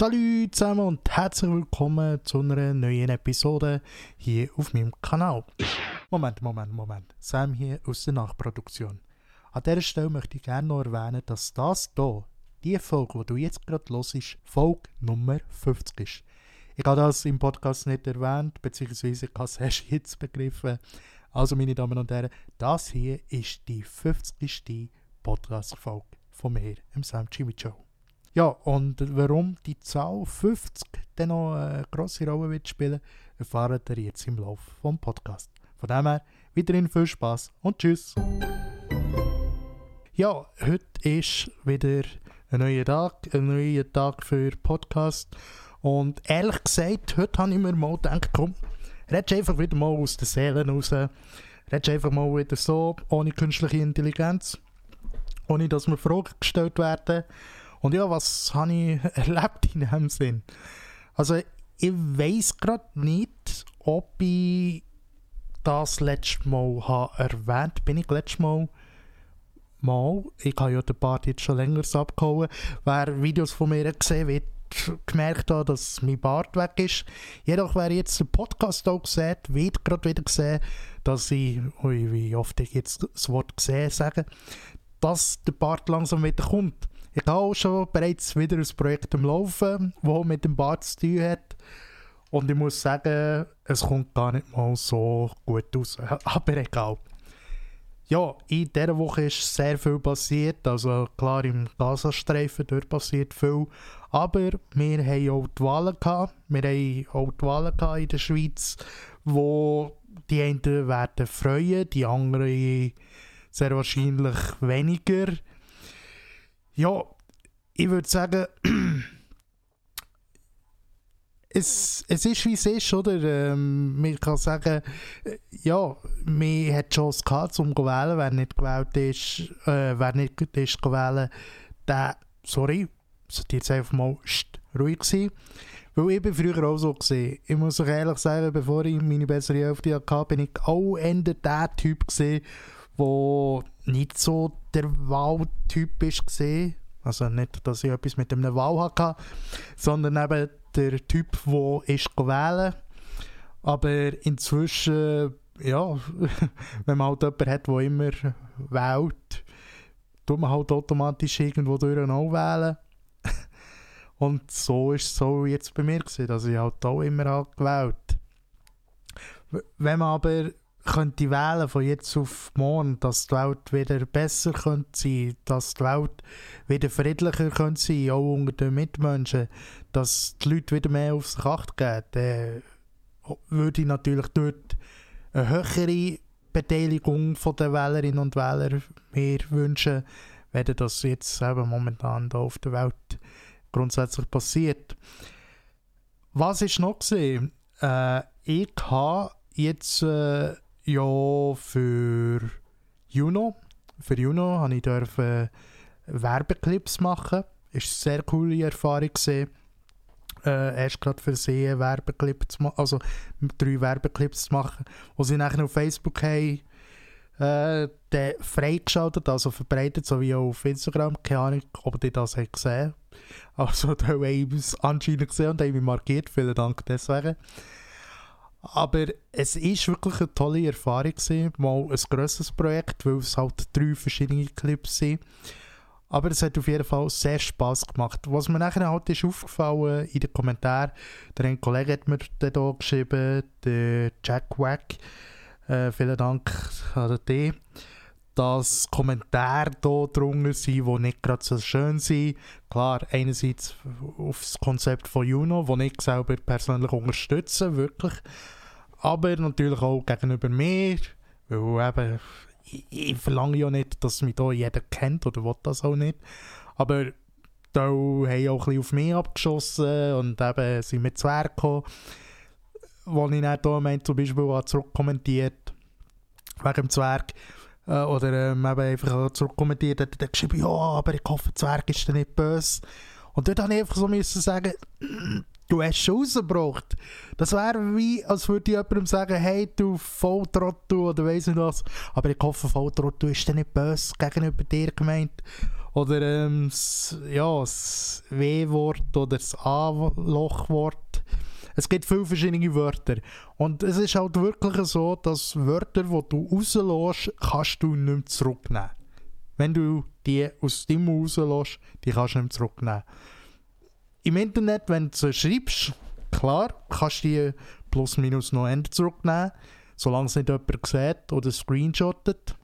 Salut zusammen und herzlich willkommen zu einer neuen Episode hier auf meinem Kanal. Moment, Moment, Moment. Sam hier aus der Nachproduktion. An dieser Stelle möchte ich gerne noch erwähnen, dass das hier, die Folge, die du jetzt gerade hörst, Folge Nummer 50 ist. Ich habe das im Podcast nicht erwähnt, beziehungsweise ich habe es erst jetzt begriffen. Also, meine Damen und Herren, das hier ist die 50. Podcast-Folge von mir, im Sam Jimmy Show. Ja, und warum die Zahl 50 dann noch eine grosse Rolle wird spielen, erfahrt ihr jetzt im Laufe vom Podcast. Von dem her, weiterhin viel Spaß und tschüss. Ja, heute ist wieder ein neuer Tag, ein neuer Tag für Podcast. Und ehrlich gesagt, heute habe ich mir mal gedacht, komm, redest einfach wieder mal aus den Seelen raus. Redest einfach mal wieder so, ohne künstliche Intelligenz, ohne dass mir Fragen gestellt werden. Und ja, was habe ich erlebt in dem Sinn? Also, ich weiß gerade nicht, ob ich das letzte Mal habe erwähnt Bin ich letztes Mal mal, ich habe ja den Bart jetzt schon länger abgehauen, wer Videos von mir gesehen wird, gemerkt habe, dass mein Bart weg ist. Jedoch, wer jetzt den Podcast auch sieht, wird gerade wieder gesehen, dass ich, ui, wie oft ich jetzt das Wort gesehen sage, dass der Bart langsam wieder kommt. Ich habe auch schon bereits wieder ein Projekt am Laufen, das mit dem Bart zu tun hat. Und ich muss sagen, es kommt gar nicht mal so gut aus. Aber egal. Ja, in dieser Woche ist sehr viel passiert. Also klar, im Gazastreifen dort passiert viel. Aber wir haben auch die Wahlen gehabt. Wir haben auch die Wahlen gehabt in der Schweiz, wo die einen werden freuen, die anderen sehr wahrscheinlich weniger. Ja, ich würde sagen, es, es ist wie es ist, oder? Ähm, man kann sagen, äh, ja, man hat Chance gehabt, um zu wählen. Wer nicht gewählt ist, äh, wer nicht ist gewählt, der, sorry, sollte jetzt einfach mal ruhig sein. Weil ich bin früher auch so gesehen. Ich muss euch ehrlich sagen, bevor ich meine bessere Hälfte hatte, bin ich auch eher der Typ gesehen, der nicht so der ist gesehen. Also nicht, dass ich etwas mit einem Wahl hatte, sondern eben der Typ, der ist wählen Aber inzwischen, ja, wenn man halt jemanden hat, der immer wählt, tut man halt automatisch irgendwo durch auch wählen. Und so ist es so jetzt bei mir gewesen, dass ich halt auch immer gewählt Wenn man aber könnte wählen von jetzt auf morgen, dass die Welt wieder besser könnte sein, dass die Welt wieder friedlicher könnte sein, auch unter den Mitmenschen, dass die Leute wieder mehr auf sich acht geben, dann würde ich natürlich dort eine höhere Beteiligung der Wählerinnen und Wähler mir wünschen, wenn das jetzt eben momentan da auf der Welt grundsätzlich passiert. Was ist noch gesehen? Äh, ich habe jetzt äh, ja, für Juno, für Juno habe ich dürfen Werbeclips machen. Ist eine sehr coole Erfahrung gesehen. Äh, erst gerade für sie einen Werbeclip zu machen, also drei Werbeclips zu machen, die sie nachher auf Facebook haben äh, freigeschaltet, also verbreitet, so wie auch auf Instagram. Keine Ahnung, ob ihr das habt gesehen Also da habe ich es anscheinend gesehen und habe mich markiert. Vielen Dank deswegen. Aber es ist wirklich eine tolle Erfahrung gewesen, mal ein grosses Projekt, weil es halt drei verschiedene Clips sind. Aber es hat auf jeden Fall sehr Spass gemacht. Was mir nachher halt ist aufgefallen in den Kommentaren, der ein Kollege hat mir da geschrieben, der Jack Wack, äh, vielen Dank an den dass Kommentare da drunter sind, die nicht gerade so schön sind. Klar, einerseits auf das Konzept von Juno, das ich selber persönlich unterstütze, wirklich. Aber natürlich auch gegenüber mir, weil eben, ich, ich verlange ja nicht, dass mich da jeder kennt oder will das auch nicht. Aber da haben auch ein bisschen auf mich abgeschossen und eben sind mit Zwerg gekommen, wo ich dann hier zum Beispiel zurückkommentiert wegen dem Zwerg äh, oder ähm, eben einfach zurückkommentiert hat, dann geschrieben, ja, aber ich hoffe, Zwerg ist dann nicht böse. Und dort habe ich einfach so müssen sagen, du hast schon rausgebracht. Das wäre wie, als würde ich jemandem sagen, hey, du Volltrottel oder weiss nicht was. Aber ich hoffe, Volltrottel ist dann nicht böse gegenüber dir gemeint. oder ähm, das, ja, das W-Wort oder das A-Lochwort. Es gibt viele verschiedene Wörter. Und es ist halt wirklich so, dass Wörter, die du rauslässt, kannst du nicht mehr zurücknehmen. Wenn du die aus dem rauslässt, die kannst du nicht mehr zurücknehmen. Im Internet, wenn du sie schreibst, klar, kannst du die plus minus noch zurücknehmen, solange es nicht jemand sieht oder screenshottet.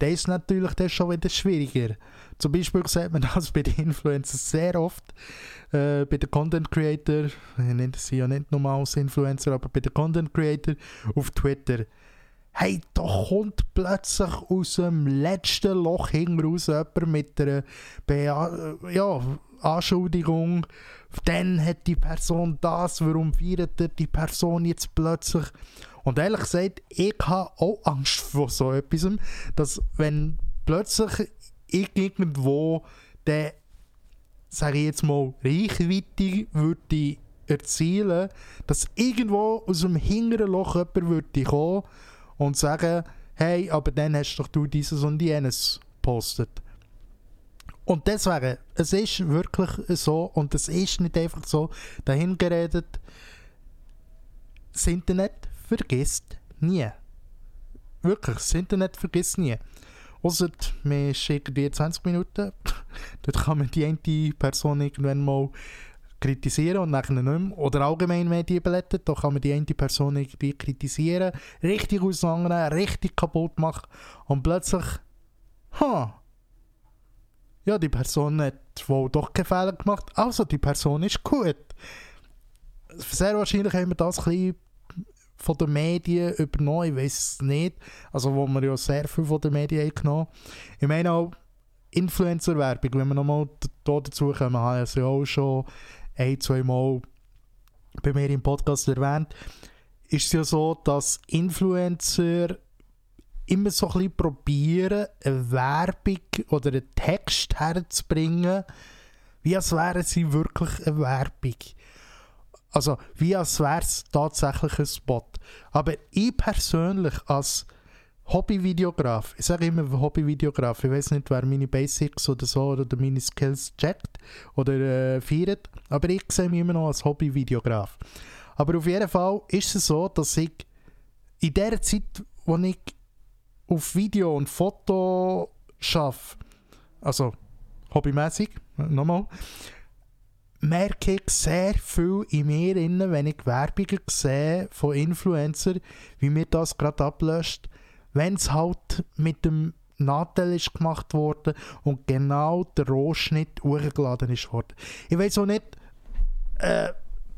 Das ist natürlich das schon wieder schwieriger. Zum Beispiel sieht man das bei den Influencers sehr oft. Äh, bei den Content Creator, ich nenne sie ja nicht normal als Influencer, aber bei den Content Creator auf Twitter. Hey, da kommt plötzlich aus dem letzten Loch hinten raus jemand mit einer Be ja, Anschuldigung. Dann hat die Person das, warum feiert die Person jetzt plötzlich? Und ehrlich gesagt, ich habe auch Angst vor so etwas, dass wenn plötzlich irgendwo der, sage ich jetzt mal, Reichweite würde erzielen, dass irgendwo aus dem hinteren Loch jemand würde kommen und sagen, hey, aber dann hast doch du dieses und jenes postet. Und deswegen, es ist wirklich so und es ist nicht einfach so dahingeredet, das Internet vergisst nie. Wirklich, das Internet vergisst nie. Außer wir schicken die 20 Minuten. Dort kann man die eine Person irgendwann mal kritisieren und nachher nicht mehr. Oder allgemein Medienblätter, da kann man die eine Person irgendwie kritisieren, richtig auseinandernehmen, richtig kaputt machen und plötzlich, ha, ja, die Person hat wohl doch keinen Fehler gemacht, also die Person ist gut. Sehr wahrscheinlich haben wir das ein bisschen von den Medien übernommen, ich weiß es nicht. Also wo wir ja sehr viel von den Medien genommen Ich meine auch Influencer-Werbung, wenn wir nochmal dazu kommen, habe ich ja auch schon ein, zwei Mal bei mir im Podcast erwähnt, ist es ja so, dass Influencer immer so ein bisschen probieren, eine Werbung oder einen Text herzubringen, wie als wären sie wirklich eine Werbung. Also, wie als wäre es tatsächlich ein Spot. Aber ich persönlich als Hobbyvideograf, ich sage immer Hobbyvideograf, ich weiß nicht, wer meine Basics oder so oder meine Skills checkt oder äh, feiert, aber ich sehe mich immer noch als Hobbyvideograf. Aber auf jeden Fall ist es so, dass ich in der Zeit, wo ich auf Video und Foto schaffe, also hobbymäßig, nochmal, merke ich sehr viel in mir, innen, wenn ich Werbungen sehe von Influencern, wie mir das gerade ablöscht, wenn es halt mit dem Nadel ist gemacht worden und genau der Rohschnitt hochgeladen ist worden. Ich weiß auch nicht, äh,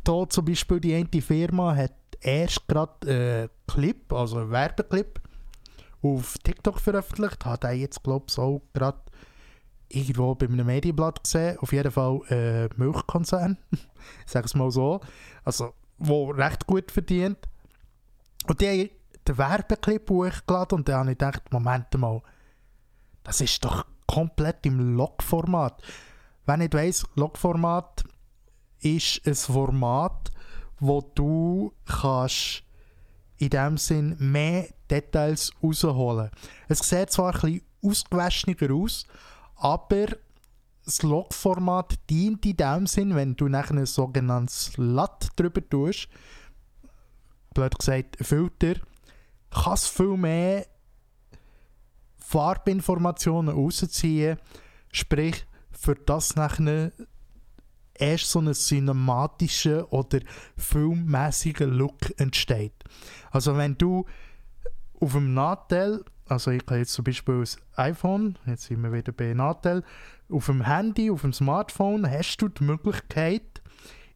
da zum Beispiel die eine Firma hat erst gerade einen Clip, also einen Werbeclip, auf TikTok veröffentlicht, hat er jetzt glaube ich auch gerade irgendwo bei einem Medienblatt gesehen, auf jeden Fall äh, Milchkonzern, sage es mal so, also wo recht gut verdient. Und die haben den Werbeclip hochgeladen und dann habe ich gedacht, Moment mal, das ist doch komplett im Log-Format. Wenn ich weiss, Log-Format ist ein Format, wo du kannst in dem Sinn mehr Details rausholen. Es sieht zwar ein bisschen ausgewaschener aus, aber das Log-Format dient in dem Sinn, wenn du nachher ein sogenanntes LUT drüber tust, blöd gesagt, Filter, kannst viel mehr Farbinformationen rausziehen, sprich, für das nachher erst so einen cinematischen oder filmmäßigen Look entsteht. Also wenn du auf dem Nachteil also ich habe jetzt zum Beispiel das iPhone, jetzt sind wir wieder bei Natel, auf dem Handy, auf dem Smartphone hast du die Möglichkeit,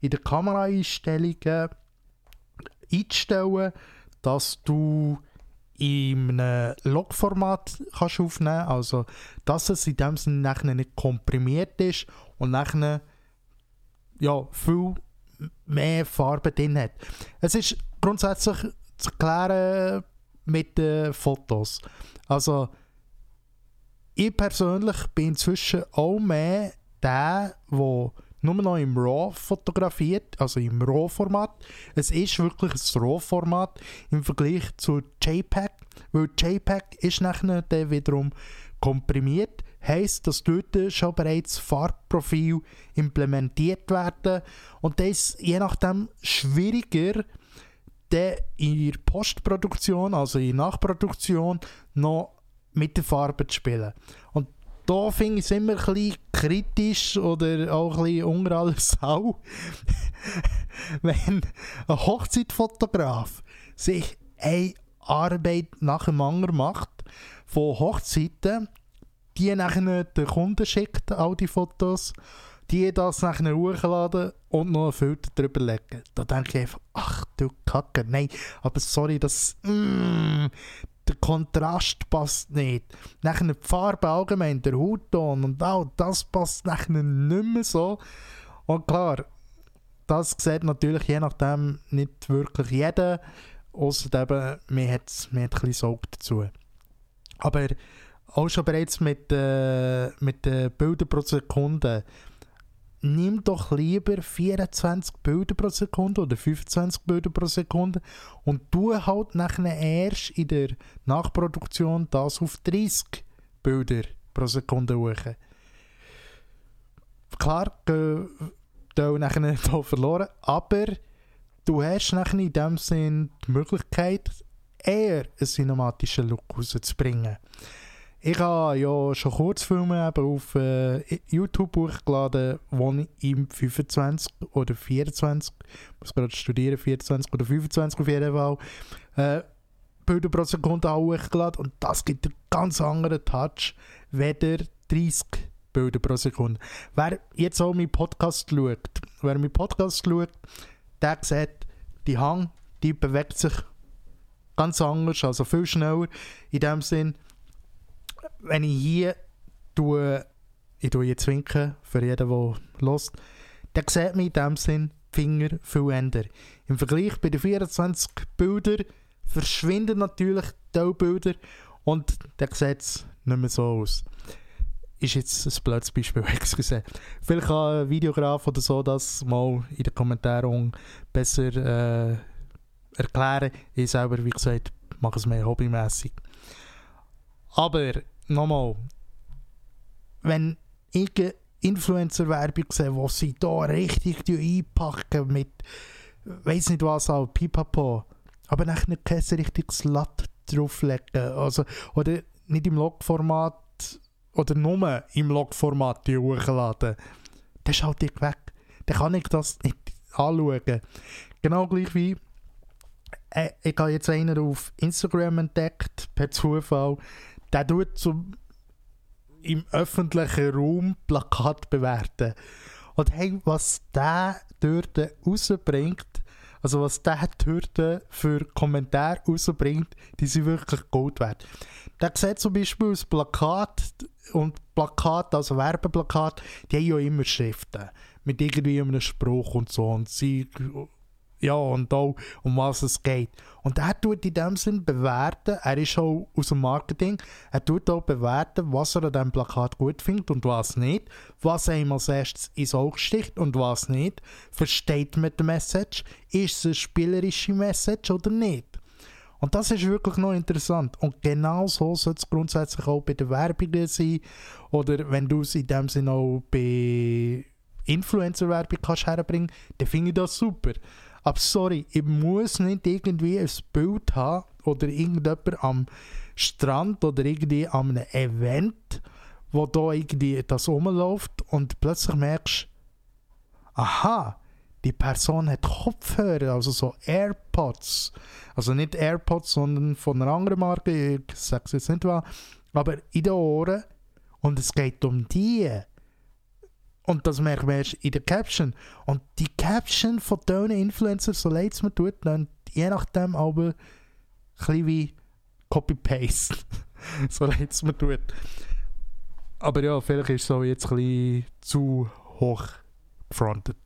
in den Kameraeinstellungen einzustellen, dass du in einem Logformat kannst aufnehmen also dass es in dem Sinne nachher nicht komprimiert ist und nachher ja, viel mehr Farbe drin hat. Es ist grundsätzlich zu klären, mit den Fotos. Also, ich persönlich bin inzwischen auch mehr der, der nur noch im RAW fotografiert, also im RAW-Format. Es ist wirklich ein RAW-Format im Vergleich zu JPEG, weil JPEG ist nachher dann wiederum komprimiert, heisst, dass dort schon bereits Farbprofil implementiert werden und das ist je nachdem schwieriger, in der Postproduktion, also in der Nachproduktion, noch mit der Farbe zu spielen. Und da finde ich es immer ein bisschen kritisch oder auch ein bisschen unter alles Sau, wenn ein Hochzeitfotograf sich eine Arbeit nach dem anderen macht, von Hochzeiten, die nachher den Kunden schickt, all die Fotos, die das nachher hochladen und noch einen Filter drüber legen. Da denke ich einfach, ach du Kacke, nein, aber sorry, das, mm, der Kontrast passt nicht. Nachher die Farbe allgemein, der Hautton und all das passt nachher nicht mehr so. Und klar, das sieht natürlich je nachdem nicht wirklich jeder, außer eben, man hat, hat ein Sorge dazu. Aber auch schon bereits mit, äh, mit den Bildern pro Sekunde, nimm doch lieber 24 Bilder pro Sekunde oder 25 Bilder pro Sekunde und du halt nachher erst in der Nachproduktion das auf 30 Bilder pro Sekunde hoch. Klar, gehen nachher hier verloren, aber du hast nachher in dem Sinn die Möglichkeit, eher einen cinematischen Look rauszubringen. Ich habe ja schon Kurzfilme eben auf äh, YouTube hochgeladen, wo ich im 25 oder 24, ich muss gerade studieren, 24 oder 25 auf jeden Fall, äh, Bilder pro Sekunde hochgeladen und das gibt einen ganz anderen Touch, weder 30 Bilder pro Sekunde. Wer jetzt auch meinen Podcast schaut, wer meinen Podcast schaut, der sieht, die Hang, die bewegt sich ganz anders, also viel schneller in dem Sinn, wenn ich hier tue, ich tue jetzt winken für jeden, der lost, dann sieht man in dem Sinn Finger viel ändern. Im Vergleich bei den 24 Bildern verschwinden natürlich die Bilder und dann sieht es nicht mehr so aus. Ist jetzt ein blödes Beispiel, excuse. Vielleicht kann ein Videograf oder so das mal in den Kommentaren besser äh, erklären. Ich selber, wie gesagt, mache es mehr hobbymäßig. Aber nochmal, wenn ich Influencer-Werbung sehe, wo sie da richtig einpacken mit, weiß nicht was auch, pipapo, aber nachher kein richtiges Latt drauflegen, also, oder nicht im Log-Format, oder nur im Log-Format hochladen, dann schaut ich weg. Dann kann ich das nicht anschauen. Genau gleich wie äh, ich habe jetzt einen auf Instagram entdeckt, per Zufall, der tut zum im öffentlichen Raum Plakat bewerten. Und hey, was der dort rausbringt, also was der dort für Kommentare rausbringt, die sind wirklich Gold wert. Der sieht zum Beispiel das Plakat und Plakat, also Werbeplakat, die haben ja immer Schriften mit irgendwie einem Spruch und so und sie ja, und auch um was es geht. Und er tut in dem Sinn bewerten, er ist auch aus dem Marketing, er tut auch bewerten, was er an diesem Plakat gut findet und was nicht, was ihm als erstes ins Auge sticht und was nicht. Versteht man die Message? Ist es eine spielerische Message oder nicht? Und das ist wirklich noch interessant. Und genau so sollte es grundsätzlich auch bei den Werbungen sein. Oder wenn du es in dem Sinne auch bei Influencer-Werbung herbringen dann finde ich das super. Aber sorry, ich muss nicht irgendwie ein Bild haben oder irgendjemand am Strand oder irgendwie an einem Event, wo da irgendwie das rumläuft und plötzlich merkst, aha, die Person hat Kopfhörer, also so AirPods. Also nicht AirPods, sondern von einer anderen Marke, ich sage es jetzt nicht was, aber in den Ohren. Und es geht um die. Und das merkt man erst in der Caption. Und die Caption von diesen Influencers, so leid es mir tut, dann je nachdem aber ein wie Copy-Paste. so leid es mir tut. Aber ja, vielleicht ist es so jetzt ein zu hoch gefrontet.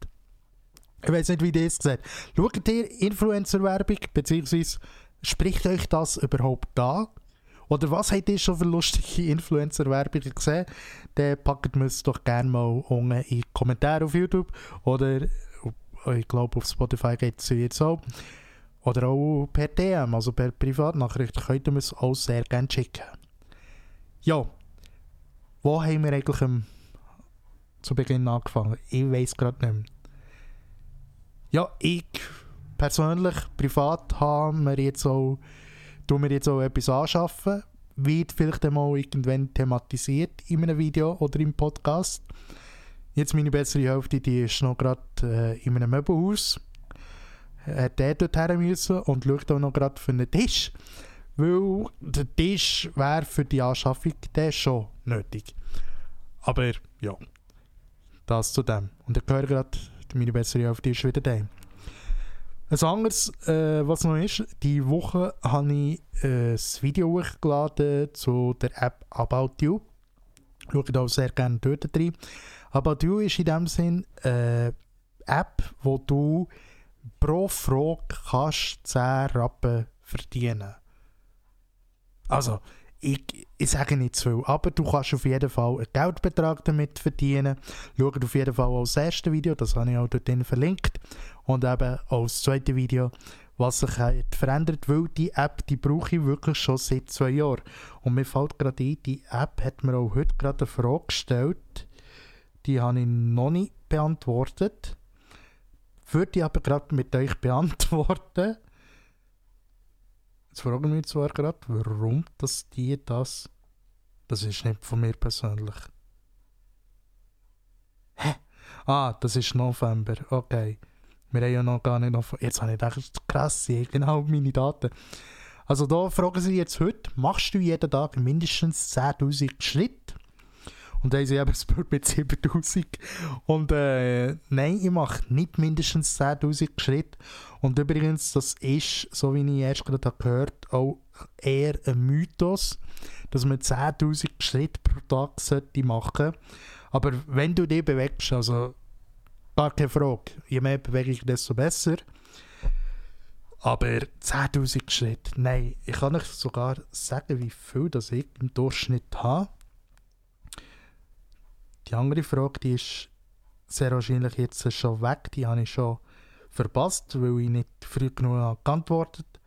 Ich weiß nicht, wie das seht. Schaut ihr Influencer-Werbung, beziehungsweise spricht euch das überhaupt an? Oder was habt ihr schon für lustige Influencer-Werbungen gesehen? Dann packt mir es doch gerne mal unten in die Kommentare auf YouTube. Oder ich glaube auf Spotify geht es jetzt auch. Oder auch per DM, also per Privatnachricht, könnt ihr mir es auch sehr gerne schicken. Ja, wo haben wir eigentlich ähm, zu Beginn angefangen? Ich weiß gerade nicht mehr. Ja, ich persönlich, privat, haben wir jetzt auch, tun wir jetzt auch etwas anschaffen. Wird vielleicht einmal irgendwann thematisiert in einem Video oder im Podcast. Jetzt meine bessere Hälfte, die ist noch gerade äh, in einem Möbelhaus. Hat der dort her müssen und schaut auch noch gerade für einen Tisch. Weil der Tisch wäre für die Anschaffung der schon nötig. Aber ja, das zu dem. Und ich höre gerade, meine bessere Hälfte ist wieder da. Ein anderes, äh, was noch ist, die Woche habe ich äh, ein Video hochgeladen zu der App About You. Schaut auch sehr gerne dort rein. About You ist in dem Sinn eine App, wo du pro Frage kannst 10 Rappen verdienen Also, ich, ich sage nicht zu viel, aber du kannst auf jeden Fall einen Geldbetrag damit verdienen. Schau auf jeden Fall auch das erste Video, das habe ich auch dort verlinkt. Und eben auch das zweite Video, was sich hat verändert, weil die App, die brauche ich wirklich schon seit zwei Jahren. Und mir fällt gerade ein, die App hat mir auch heute gerade eine Frage gestellt, die habe ich noch nicht beantwortet. Würde ich aber gerade mit euch beantworten. Jetzt fragen wir mich zwar gerade, warum dass die das. Das ist nicht von mir persönlich. Hä? Ah, das ist November. Okay. Wir haben ja noch gar nicht noch. Jetzt habe ich gedacht, krass, ich genau meine Daten. Also da fragen sie jetzt heute, machst du jeden Tag mindestens 10.000 Schritte? Und dann haben sie eben Bild mit 7000. Und äh, nein, ich mache nicht mindestens 10.000 Schritte. Und übrigens, das ist, so wie ich erst gerade gehört auch eher ein Mythos, dass man 10.000 Schritte pro Tag sollte machen sollte. Aber wenn du dich bewegst, also gar keine Frage, je mehr Bewegung, desto besser. Aber 10.000 Schritte, nein, ich kann euch sogar sagen, wie viel das ich im Durchschnitt habe. Die andere Frage, die ist sehr wahrscheinlich jetzt schon weg. Die habe ich schon verpasst, weil ich nicht früh genug geantwortet habe.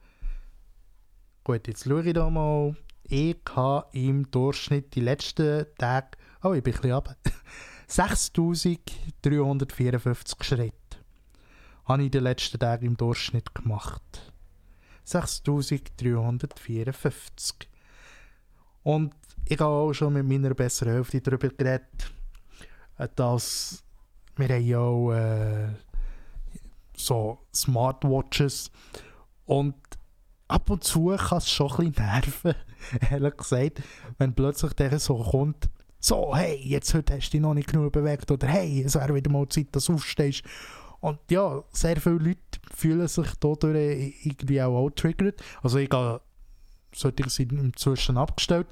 Gut, jetzt schaue ich da mal. Ich habe im Durchschnitt die letzten Tage, oh, ich bin ein bisschen runter, 6354 Schritte habe ich in den letzten Tagen im Durchschnitt gemacht. 6354. Und ich habe auch schon mit meiner besseren Hälfte darüber geredet, dass wir haben ja auch äh, so Smartwatches und ab und zu kann es schon ein bisschen nerven, ehrlich gesagt, wenn plötzlich der so kommt, so, hey, jetzt heute hast du dich noch nicht genug bewegt oder hey, es wäre wieder mal Zeit, dass du aufstehst. Und ja, sehr viele Leute fühlen sich dadurch irgendwie auch triggert. Also ich habe solche sind inzwischen abgestellt.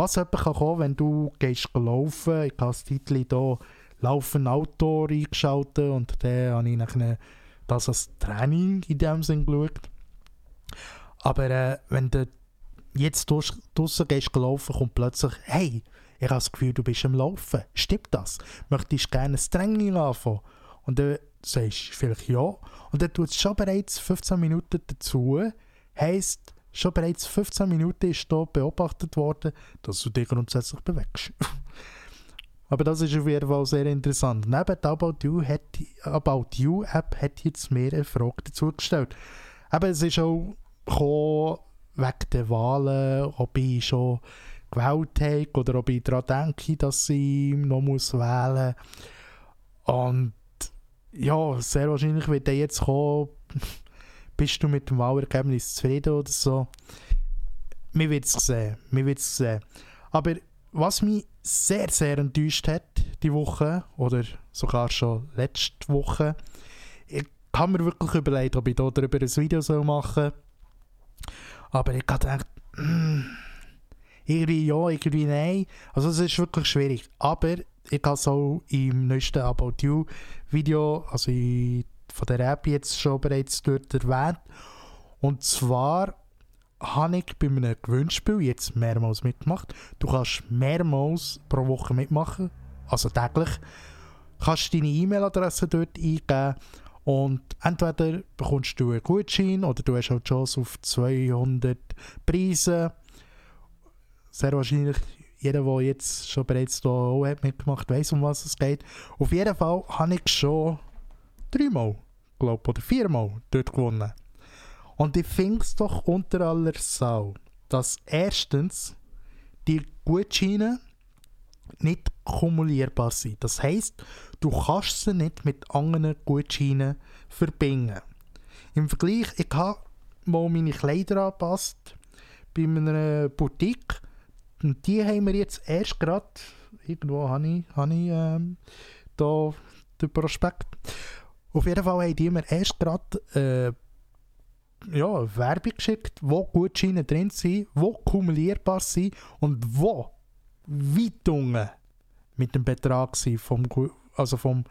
Was etwa kann kommen, wenn du gehst laufen, ich habe das Titel hier Laufen Outdoor eingeschaltet und dann habe ich das als Training in dem Sinn geschaut. Aber äh, wenn du jetzt draußen gehst laufen, kommt plötzlich, hey, ich habe das Gefühl, du bist am Laufen. Stimmt das? Möchtest du gerne ein Training anfangen? Und dann sagst du vielleicht ja. Und dann tut es schon bereits 15 Minuten dazu. Heisst, Schon bereits 15 Minuten ist hier beobachtet worden, dass du dich grundsätzlich bewegst. Aber das ist auf jeden Fall sehr interessant. Neben der About You, hat, About you App hat jetzt mehr eine Frage dazu gestellt. Aber es ist auch gekommen, wegen der Wahlen, ob ich schon gewählt habe oder ob ich daran denke, dass ich noch muss wählen muss. Und ja, sehr wahrscheinlich wird der jetzt kommen, bist du mit dem Wahlergebnis zufrieden oder so? Wir werden es sehen. Wir sehen. Aber was mich sehr, sehr enttäuscht hat, die Woche, oder sogar schon letzte Woche, ich habe mir wirklich überlegt, ob ich darüber ein Video machen soll. Aber ich habe gedacht, mm, irgendwie ja, irgendwie nein. Also es ist wirklich schwierig. Aber ich habe es auch im neuesten About You Video, also in von der App jetzt schon bereits dort erwähnt. Und zwar habe ich bei einem Gewinnspiel jetzt mehrmals mitgemacht. Du kannst mehrmals pro Woche mitmachen, also täglich. Kannst deine E-Mail-Adresse dort eingeben und entweder bekommst du einen Gutschein oder du hast auch Chance auf 200 Preise. Sehr wahrscheinlich jeder, der jetzt schon bereits hier auch mitgemacht hat, weiß, um was es geht. Auf jeden Fall habe ich schon dreimal, glaube oder viermal dort gewonnen. Und ich finde es doch unter aller Sau, dass erstens die Gutscheine nicht kumulierbar sind. Das heisst, du kannst sie nicht mit anderen Gutscheinen verbinden. Im Vergleich, ich habe mal meine Kleider angepasst bei einer Boutique und die haben wir jetzt erst gerade, irgendwo habe ich, habe ich ähm, da den Prospekt. Auf jeden Fall haben die mir erst gerade äh, ja, Werbung geschickt, wo Gutscheine drin sind, wo kumulierbar sind und wo weit unten mit dem Betrag sind, vom, also vom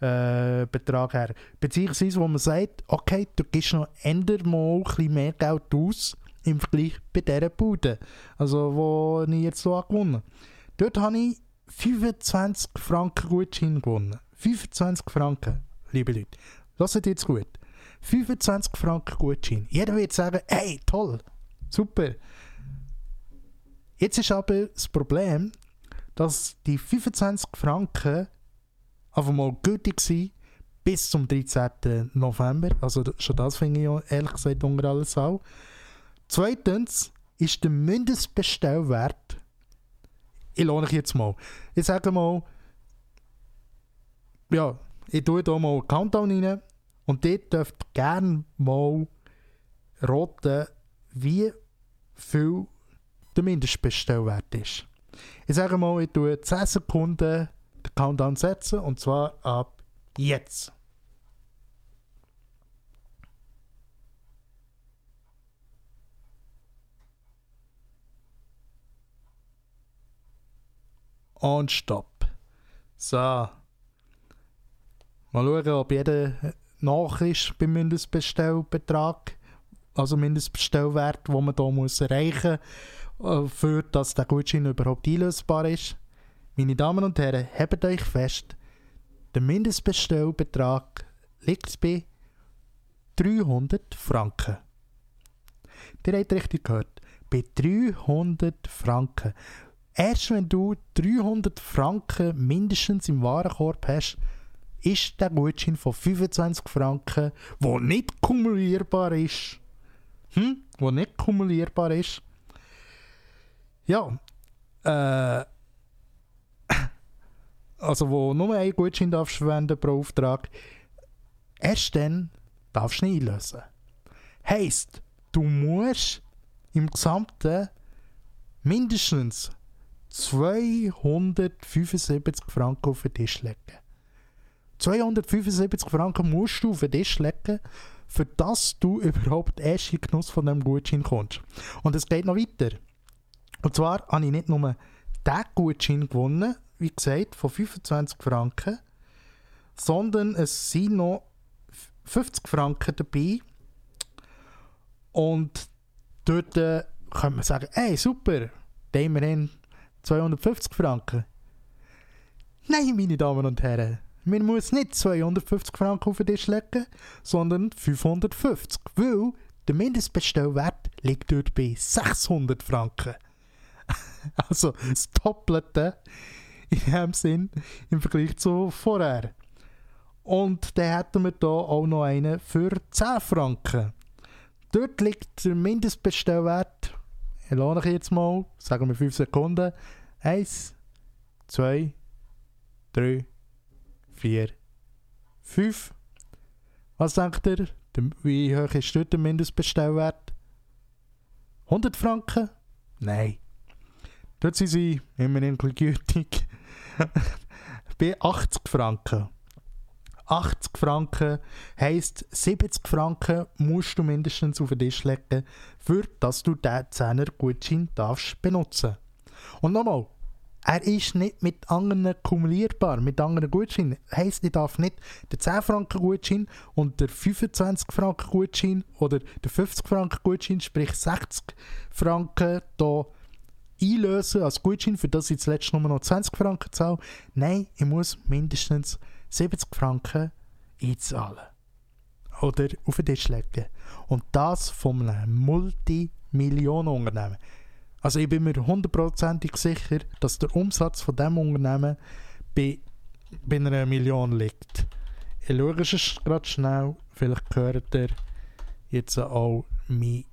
äh, Betrag her. Beziehungsweise, wo man sagt, okay, du gibst noch mal ein bisschen mehr Geld aus im Vergleich bei dieser Bude, also wo ich jetzt so gewonnen Dort habe ich 25 Franken Gutschein gewonnen. 25 Franken, liebe Leute. Lasst jetzt gut. 25 Franken Gutschein. Jeder wird sagen, hey, toll, super. Jetzt ist aber das Problem, dass die 25 Franken einfach mal gültig sind bis zum 13. November. Also schon das finde ich ehrlich gesagt unter alles auch. Zweitens ist der Mindestbestellwert, ich lohne ich jetzt mal, ich sage mal, ja, ich tue hier mal einen Countdown rein und dort dürft ihr gerne mal roten, wie viel der Mindestbestellwert ist. Ich sage mal, ich tue 10 Sekunden den Countdown setzen und zwar ab jetzt. Und stopp. So. Mal schauen, ob jeder nach ist beim Mindestbestellbetrag, also Mindestbestellwert, den man hier muss erreichen muss, äh, für dass der Gutschein überhaupt einlösbar ist. Meine Damen und Herren, habt euch fest, der Mindestbestellbetrag liegt bei 300 Franken. Ihr habt richtig gehört, bei 300 Franken. Erst wenn du 300 Franken mindestens im Warenkorb hast, ist der Gutschein von 25 Franken, der nicht kumulierbar ist. Hm? Wo nicht kumulierbar ist. Ja. Äh, also wo nur ein Gutschein darfst verwenden pro Auftrag. Erst dann darfst du ihn einlösen. Heisst, du musst im Gesamten mindestens 275 Franken auf den Tisch legen. 275 Franken musst du auf den Tisch legen, für dass du überhaupt erst in den Genuss von diesem Gutschein kommst. Und es geht noch weiter. Und zwar habe ich nicht nur diesen Gutschein gewonnen, wie gesagt, von 25 Franken, sondern es sind noch 50 Franken dabei. Und dort äh, kann man sagen, hey, super, da haben wir 250 Franken. Nein, meine Damen und Herren, man muss nicht 250 Franken auf den Tisch legen, sondern 550, weil der Mindestbestellwert liegt dort bei 600 Franken. also das Doppelte in dem Sinn im Vergleich zu vorher. Und dann hätten wir hier auch noch einen für 10 Franken. Dort liegt der Mindestbestellwert ich lohne ich jetzt mal, sagen wir 5 Sekunden. 1, 2, 3, 4, 5. Was denkt ihr? Wie hoch ist dort der Mindestbestellwert? 100 Franken? Nein. Dort sind sie immerhin gütig. Bei 80 Franken. 80 Franken heisst 70 Franken musst du mindestens auf den Tisch legen, für dass du diesen 10er Gutschein darfst benutzen. Und nochmal, er ist nicht mit anderen kumulierbar, mit anderen Gutscheinen. Heisst, ich darf nicht den 10 Franken Gutschein und der 25 Franken Gutschein oder der 50 Franken Gutschein, sprich 60 Franken, hier einlösen als Gutschein, für das ich zuletzt nur noch 20 Franken zahle. Nein, ich muss mindestens 70 Franken einzahlen. Oder auf den Tisch legen. Und das von einem Multimillionenunternehmen. Also ich bin mir hundertprozentig sicher, dass der Umsatz von diesem Unternehmen bei, bei einer Million liegt. Ich schaue es gerade schnell, vielleicht hört ihr jetzt auch mein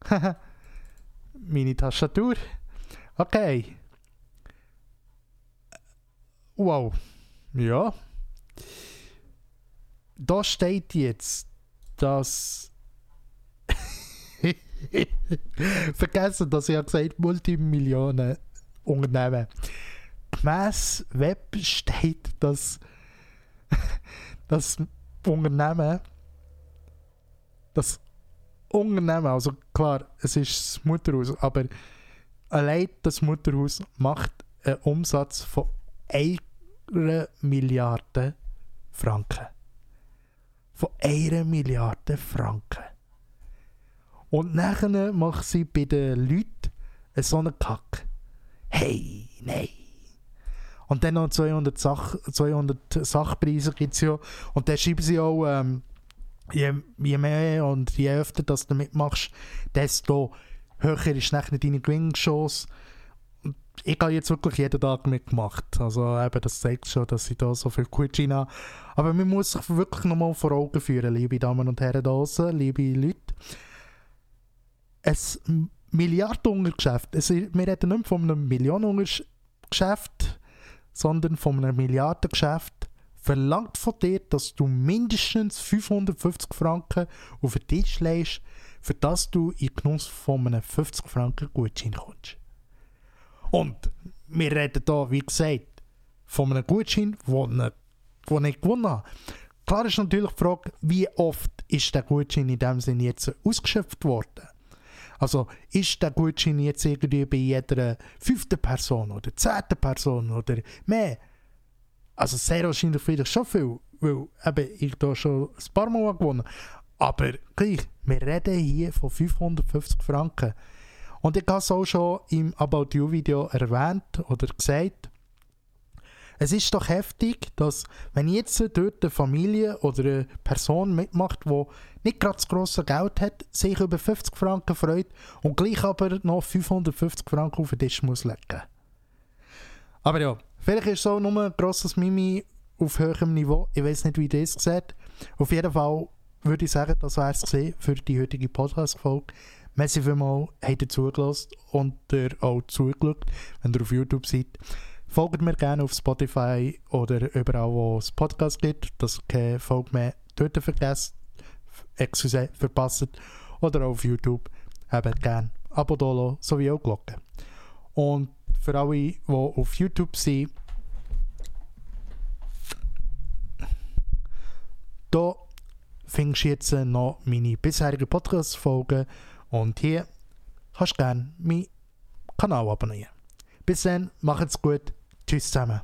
meine Tastatur. Okay. Wow. Ja. Da steht jetzt, dass. Vergessen, dass ich gesagt Multimillionen Unternehmen. Gemäss Web steht, dass das Unternehmen, das Unternehmen, also klar, es ist das Mutterhaus, aber allein das Mutterhaus macht einen Umsatz von 1 Milliarde Franken. Von 1 Milliarde Franken. Und nachher macht sie bei den Leuten so einen Kack. Hey, nein. Und dann noch 200, Sach 200 Sachpreise gibt es ja. Und dann schreiben sie auch, ähm, je, je mehr und je öfter dass du mitmachst, desto höher ist nachher deine Gewinnchance. Ich habe jetzt wirklich jeden Tag mitgemacht. Also eben, das zeigt schon, dass ich da so viel Gutschein habe. Aber man muss sich wirklich nochmal vor Augen führen, liebe Damen und Herren da liebe Leute. Ein Milliardenuntergeschäft, wir reden nicht von einem Millionenuntergeschäft, sondern von einem Milliardengeschäft, verlangt von dir, dass du mindestens 550 Franken auf den Tisch legst, für das du in Genuss von einem 50 Franken Gutschein kommst. Und wir reden hier, wie gesagt, von einem Gutschein, den ich gewonnen habe. Klar ist natürlich die Frage, wie oft ist der Gutschein in dem Sinne jetzt ausgeschöpft worden? Also ist der Gutschein jetzt irgendwie bei jeder fünften Person oder zehnten Person oder mehr? Also sehr wahrscheinlich vielleicht schon viel, weil eben ich da schon ein paar Mal gewonnen Aber gleich, wir reden hier von 550 Franken. Und ich habe es auch schon im About You Video erwähnt oder gesagt. Es ist doch heftig, dass wenn jetzt dort eine Familie oder eine Person mitmacht, die nicht gerade das grosse Geld hat, sich über 50 Franken freut und gleich aber noch 550 Franken auf den Tisch muss legen. Aber ja, Vielleicht ist auch nur ein grosses Mimi auf höherem Niveau. Ich weiß nicht, wie das sieht. Auf jeden Fall würde ich sagen, das wäre es für die heutige Podcast-Folge. Merci vielmals, habt ihr zugelassen und ihr auch zugeschaut, wenn ihr auf YouTube seid. Folgt mir gerne auf Spotify oder überall, wo es Podcast gibt, dass keine Folge mehr dort vergesst, excuse, verpasst. Oder auch auf YouTube. Habt gerne Abo da sowie auch Glocke. Und für alle, die auf YouTube sind, da findest du jetzt noch meine bisherigen Podcast-Folgen und hier kannst du gerne meinen Kanal abonnieren. Bis dann, macht's gut, tschüss zusammen.